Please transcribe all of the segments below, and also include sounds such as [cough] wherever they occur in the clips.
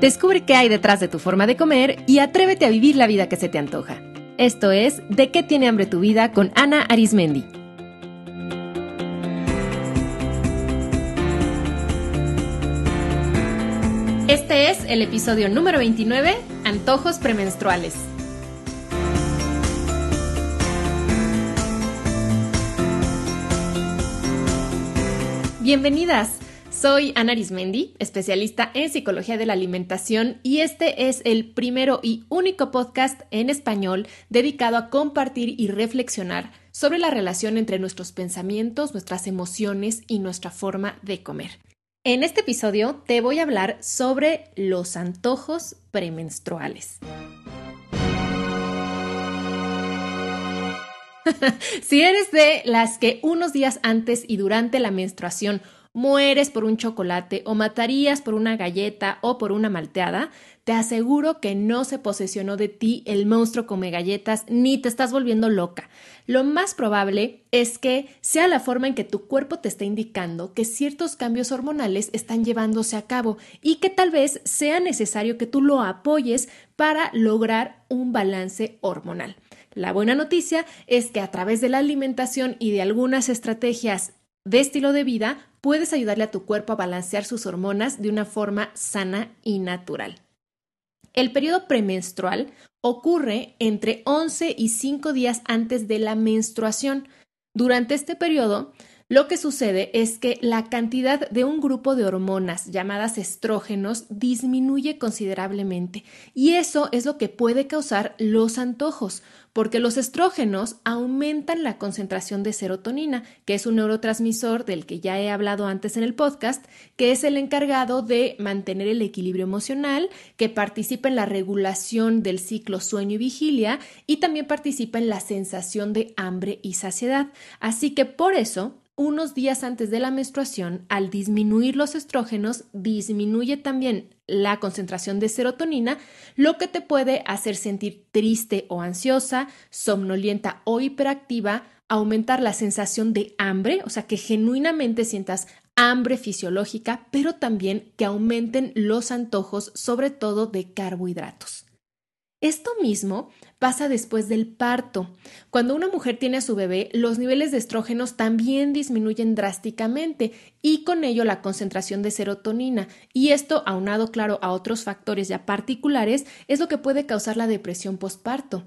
Descubre qué hay detrás de tu forma de comer y atrévete a vivir la vida que se te antoja. Esto es De qué tiene hambre tu vida con Ana Arismendi. Este es el episodio número 29, Antojos premenstruales. Bienvenidas. Soy Ana Arismendi, especialista en psicología de la alimentación y este es el primero y único podcast en español dedicado a compartir y reflexionar sobre la relación entre nuestros pensamientos, nuestras emociones y nuestra forma de comer. En este episodio te voy a hablar sobre los antojos premenstruales. [laughs] si eres de las que unos días antes y durante la menstruación mueres por un chocolate o matarías por una galleta o por una malteada, te aseguro que no se posesionó de ti el monstruo come galletas ni te estás volviendo loca. Lo más probable es que sea la forma en que tu cuerpo te está indicando que ciertos cambios hormonales están llevándose a cabo y que tal vez sea necesario que tú lo apoyes para lograr un balance hormonal. La buena noticia es que a través de la alimentación y de algunas estrategias de estilo de vida puedes ayudarle a tu cuerpo a balancear sus hormonas de una forma sana y natural. El periodo premenstrual ocurre entre 11 y 5 días antes de la menstruación. Durante este periodo, lo que sucede es que la cantidad de un grupo de hormonas llamadas estrógenos disminuye considerablemente y eso es lo que puede causar los antojos, porque los estrógenos aumentan la concentración de serotonina, que es un neurotransmisor del que ya he hablado antes en el podcast, que es el encargado de mantener el equilibrio emocional, que participa en la regulación del ciclo sueño y vigilia y también participa en la sensación de hambre y saciedad. Así que por eso unos días antes de la menstruación, al disminuir los estrógenos, disminuye también la concentración de serotonina, lo que te puede hacer sentir triste o ansiosa, somnolienta o hiperactiva, aumentar la sensación de hambre, o sea, que genuinamente sientas hambre fisiológica, pero también que aumenten los antojos, sobre todo de carbohidratos. Esto mismo pasa después del parto. Cuando una mujer tiene a su bebé, los niveles de estrógenos también disminuyen drásticamente y con ello la concentración de serotonina. Y esto, aunado claro a otros factores ya particulares, es lo que puede causar la depresión postparto.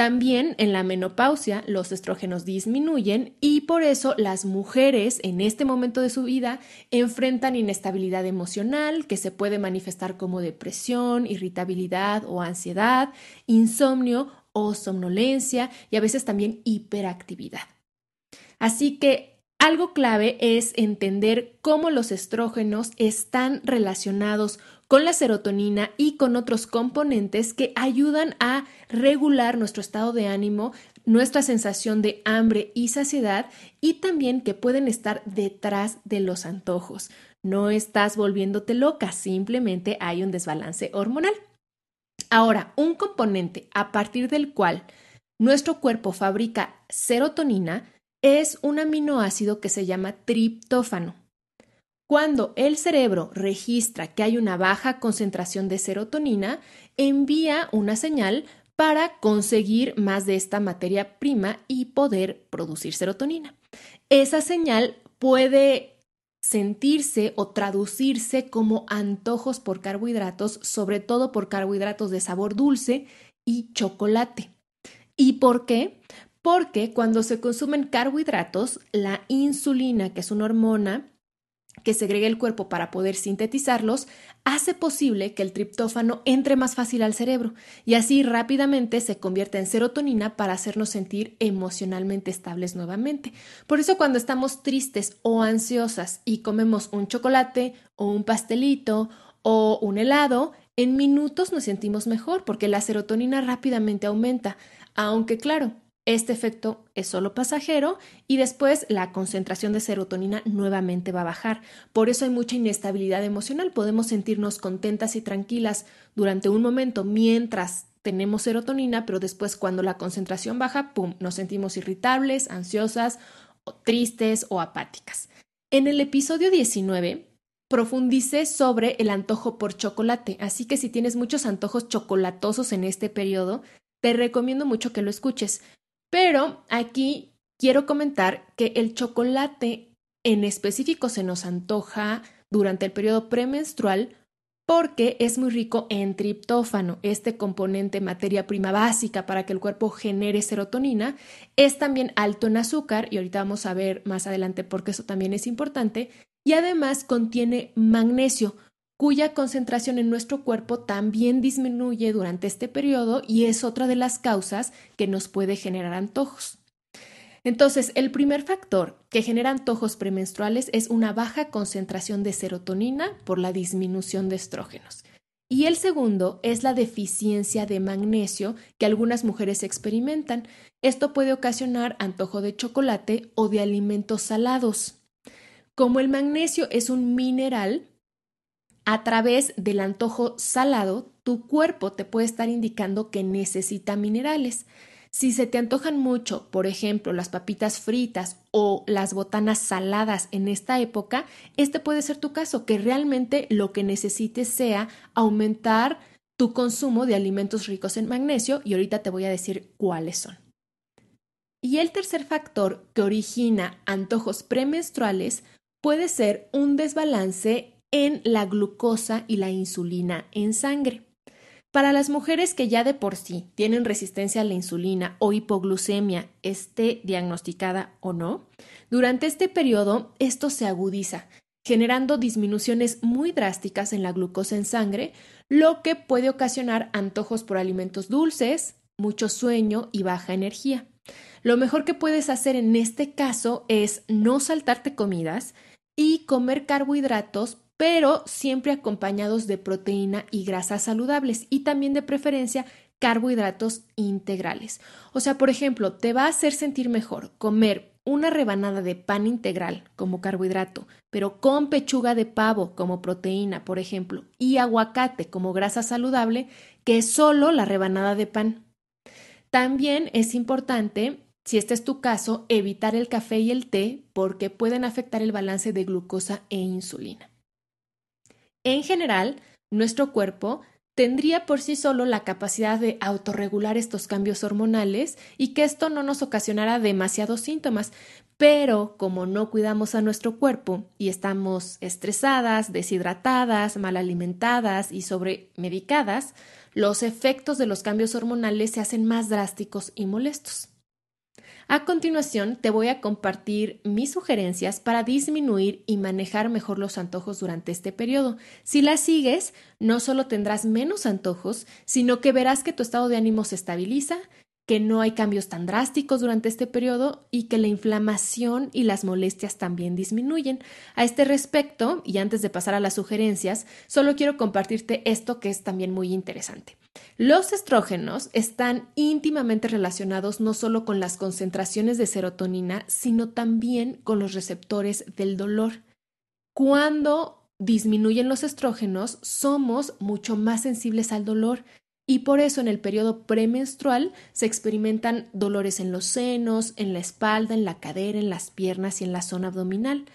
También en la menopausia los estrógenos disminuyen y por eso las mujeres en este momento de su vida enfrentan inestabilidad emocional que se puede manifestar como depresión, irritabilidad o ansiedad, insomnio o somnolencia y a veces también hiperactividad. Así que algo clave es entender cómo los estrógenos están relacionados con la serotonina y con otros componentes que ayudan a regular nuestro estado de ánimo, nuestra sensación de hambre y saciedad y también que pueden estar detrás de los antojos. No estás volviéndote loca, simplemente hay un desbalance hormonal. Ahora, un componente a partir del cual nuestro cuerpo fabrica serotonina es un aminoácido que se llama triptófano. Cuando el cerebro registra que hay una baja concentración de serotonina, envía una señal para conseguir más de esta materia prima y poder producir serotonina. Esa señal puede sentirse o traducirse como antojos por carbohidratos, sobre todo por carbohidratos de sabor dulce y chocolate. ¿Y por qué? Porque cuando se consumen carbohidratos, la insulina, que es una hormona que segrega el cuerpo para poder sintetizarlos, hace posible que el triptófano entre más fácil al cerebro y así rápidamente se convierta en serotonina para hacernos sentir emocionalmente estables nuevamente. Por eso cuando estamos tristes o ansiosas y comemos un chocolate o un pastelito o un helado, en minutos nos sentimos mejor porque la serotonina rápidamente aumenta, aunque claro, este efecto es solo pasajero y después la concentración de serotonina nuevamente va a bajar. Por eso hay mucha inestabilidad emocional. Podemos sentirnos contentas y tranquilas durante un momento mientras tenemos serotonina, pero después cuando la concentración baja, ¡pum!, nos sentimos irritables, ansiosas, tristes o apáticas. En el episodio 19 profundicé sobre el antojo por chocolate, así que si tienes muchos antojos chocolatosos en este periodo, te recomiendo mucho que lo escuches. Pero aquí quiero comentar que el chocolate en específico se nos antoja durante el periodo premenstrual porque es muy rico en triptófano, este componente materia prima básica para que el cuerpo genere serotonina. Es también alto en azúcar y ahorita vamos a ver más adelante por qué eso también es importante. Y además contiene magnesio, cuya concentración en nuestro cuerpo también disminuye durante este periodo y es otra de las causas que nos puede generar antojos. Entonces, el primer factor que genera antojos premenstruales es una baja concentración de serotonina por la disminución de estrógenos. Y el segundo es la deficiencia de magnesio que algunas mujeres experimentan. Esto puede ocasionar antojo de chocolate o de alimentos salados. Como el magnesio es un mineral, a través del antojo salado, tu cuerpo te puede estar indicando que necesita minerales. Si se te antojan mucho, por ejemplo, las papitas fritas o las botanas saladas en esta época, este puede ser tu caso, que realmente lo que necesites sea aumentar tu consumo de alimentos ricos en magnesio y ahorita te voy a decir cuáles son. Y el tercer factor que origina antojos premenstruales puede ser un desbalance en la glucosa y la insulina en sangre. Para las mujeres que ya de por sí tienen resistencia a la insulina o hipoglucemia, esté diagnosticada o no, durante este periodo esto se agudiza, generando disminuciones muy drásticas en la glucosa en sangre, lo que puede ocasionar antojos por alimentos dulces, mucho sueño y baja energía. Lo mejor que puedes hacer en este caso es no saltarte comidas y comer carbohidratos pero siempre acompañados de proteína y grasas saludables y también de preferencia carbohidratos integrales. O sea, por ejemplo, te va a hacer sentir mejor comer una rebanada de pan integral como carbohidrato, pero con pechuga de pavo como proteína, por ejemplo, y aguacate como grasa saludable, que solo la rebanada de pan. También es importante, si este es tu caso, evitar el café y el té porque pueden afectar el balance de glucosa e insulina. En general, nuestro cuerpo tendría por sí solo la capacidad de autorregular estos cambios hormonales y que esto no nos ocasionara demasiados síntomas, pero como no cuidamos a nuestro cuerpo y estamos estresadas, deshidratadas, mal alimentadas y sobremedicadas, los efectos de los cambios hormonales se hacen más drásticos y molestos. A continuación, te voy a compartir mis sugerencias para disminuir y manejar mejor los antojos durante este periodo. Si las sigues, no solo tendrás menos antojos, sino que verás que tu estado de ánimo se estabiliza, que no hay cambios tan drásticos durante este periodo y que la inflamación y las molestias también disminuyen. A este respecto, y antes de pasar a las sugerencias, solo quiero compartirte esto que es también muy interesante. Los estrógenos están íntimamente relacionados no solo con las concentraciones de serotonina, sino también con los receptores del dolor. Cuando disminuyen los estrógenos, somos mucho más sensibles al dolor y por eso en el periodo premenstrual se experimentan dolores en los senos, en la espalda, en la cadera, en las piernas y en la zona abdominal.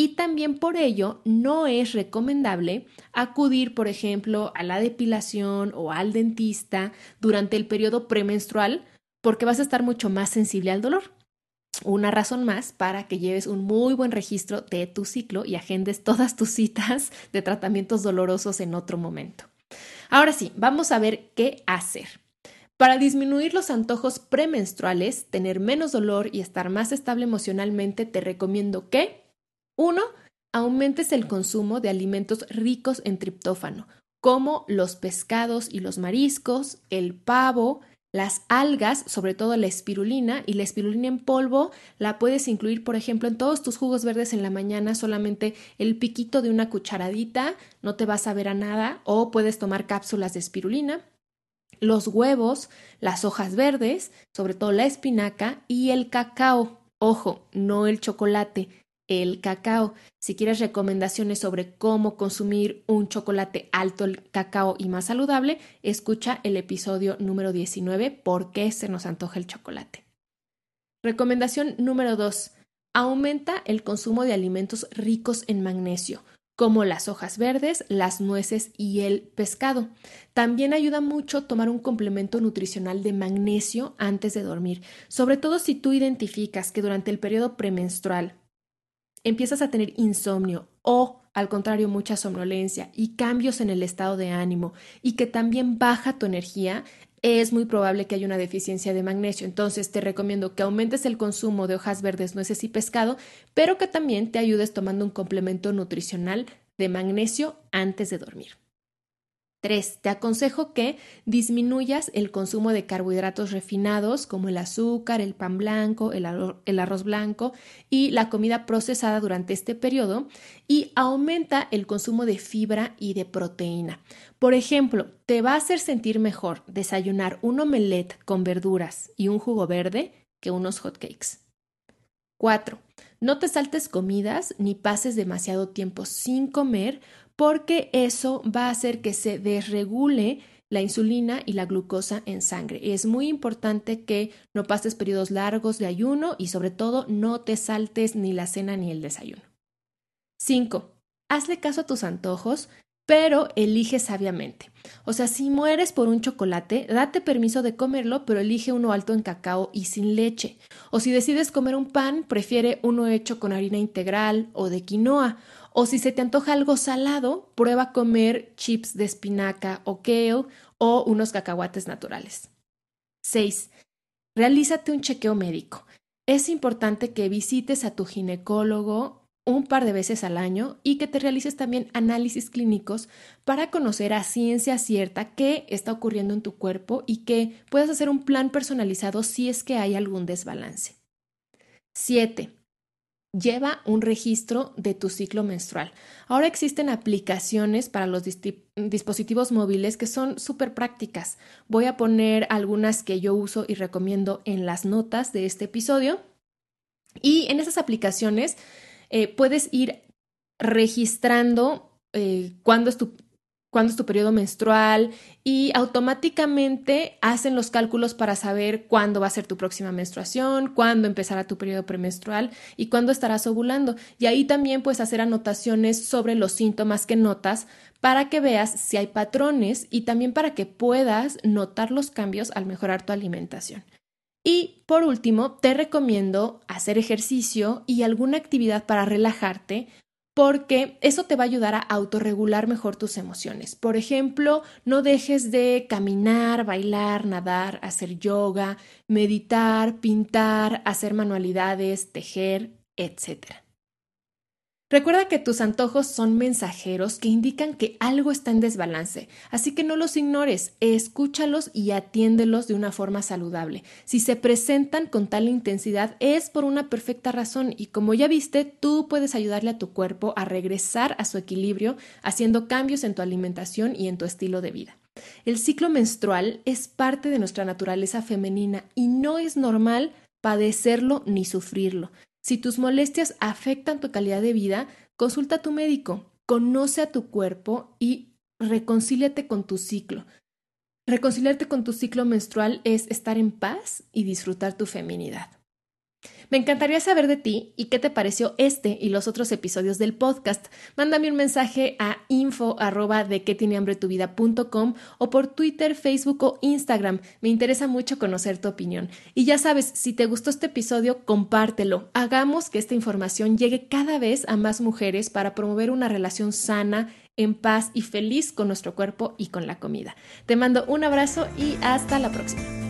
Y también por ello no es recomendable acudir, por ejemplo, a la depilación o al dentista durante el periodo premenstrual porque vas a estar mucho más sensible al dolor. Una razón más para que lleves un muy buen registro de tu ciclo y agendes todas tus citas de tratamientos dolorosos en otro momento. Ahora sí, vamos a ver qué hacer. Para disminuir los antojos premenstruales, tener menos dolor y estar más estable emocionalmente, te recomiendo que 1. Aumentes el consumo de alimentos ricos en triptófano, como los pescados y los mariscos, el pavo, las algas, sobre todo la espirulina, y la espirulina en polvo la puedes incluir, por ejemplo, en todos tus jugos verdes en la mañana, solamente el piquito de una cucharadita, no te vas a ver a nada, o puedes tomar cápsulas de espirulina. Los huevos, las hojas verdes, sobre todo la espinaca, y el cacao. Ojo, no el chocolate, el cacao. Si quieres recomendaciones sobre cómo consumir un chocolate alto en cacao y más saludable, escucha el episodio número 19, ¿Por qué se nos antoja el chocolate? Recomendación número 2. Aumenta el consumo de alimentos ricos en magnesio, como las hojas verdes, las nueces y el pescado. También ayuda mucho tomar un complemento nutricional de magnesio antes de dormir, sobre todo si tú identificas que durante el periodo premenstrual empiezas a tener insomnio o al contrario mucha somnolencia y cambios en el estado de ánimo y que también baja tu energía, es muy probable que haya una deficiencia de magnesio. Entonces te recomiendo que aumentes el consumo de hojas verdes, nueces y pescado, pero que también te ayudes tomando un complemento nutricional de magnesio antes de dormir. 3. Te aconsejo que disminuyas el consumo de carbohidratos refinados como el azúcar, el pan blanco, el, arroz blanco y la comida procesada durante este periodo y aumenta el consumo de fibra y de proteína. Por ejemplo, te va a hacer sentir mejor desayunar un omelette con verduras y un jugo verde que unos hotcakes. 4. No te saltes comidas ni pases demasiado tiempo sin comer porque eso va a hacer que se desregule la insulina y la glucosa en sangre. Es muy importante que no pases periodos largos de ayuno y sobre todo no te saltes ni la cena ni el desayuno. 5. Hazle caso a tus antojos, pero elige sabiamente. O sea, si mueres por un chocolate, date permiso de comerlo, pero elige uno alto en cacao y sin leche. O si decides comer un pan, prefiere uno hecho con harina integral o de quinoa. O si se te antoja algo salado, prueba comer chips de espinaca o kale o unos cacahuates naturales. 6. Realízate un chequeo médico. Es importante que visites a tu ginecólogo un par de veces al año y que te realices también análisis clínicos para conocer a ciencia cierta qué está ocurriendo en tu cuerpo y que puedas hacer un plan personalizado si es que hay algún desbalance. 7 lleva un registro de tu ciclo menstrual. Ahora existen aplicaciones para los dispositivos móviles que son súper prácticas. Voy a poner algunas que yo uso y recomiendo en las notas de este episodio. Y en esas aplicaciones eh, puedes ir registrando eh, cuándo es tu cuándo es tu periodo menstrual y automáticamente hacen los cálculos para saber cuándo va a ser tu próxima menstruación, cuándo empezará tu periodo premenstrual y cuándo estarás ovulando. Y ahí también puedes hacer anotaciones sobre los síntomas que notas para que veas si hay patrones y también para que puedas notar los cambios al mejorar tu alimentación. Y por último, te recomiendo hacer ejercicio y alguna actividad para relajarte porque eso te va a ayudar a autorregular mejor tus emociones. Por ejemplo, no dejes de caminar, bailar, nadar, hacer yoga, meditar, pintar, hacer manualidades, tejer, etc. Recuerda que tus antojos son mensajeros que indican que algo está en desbalance, así que no los ignores, escúchalos y atiéndelos de una forma saludable. Si se presentan con tal intensidad es por una perfecta razón y como ya viste, tú puedes ayudarle a tu cuerpo a regresar a su equilibrio haciendo cambios en tu alimentación y en tu estilo de vida. El ciclo menstrual es parte de nuestra naturaleza femenina y no es normal padecerlo ni sufrirlo. Si tus molestias afectan tu calidad de vida, consulta a tu médico, conoce a tu cuerpo y reconcíliate con tu ciclo. Reconciliarte con tu ciclo menstrual es estar en paz y disfrutar tu feminidad. Me encantaría saber de ti y qué te pareció este y los otros episodios del podcast. Mándame un mensaje a info arroba de qué tiene hambre tu vida o por Twitter, Facebook o Instagram. Me interesa mucho conocer tu opinión. Y ya sabes, si te gustó este episodio, compártelo. Hagamos que esta información llegue cada vez a más mujeres para promover una relación sana, en paz y feliz con nuestro cuerpo y con la comida. Te mando un abrazo y hasta la próxima.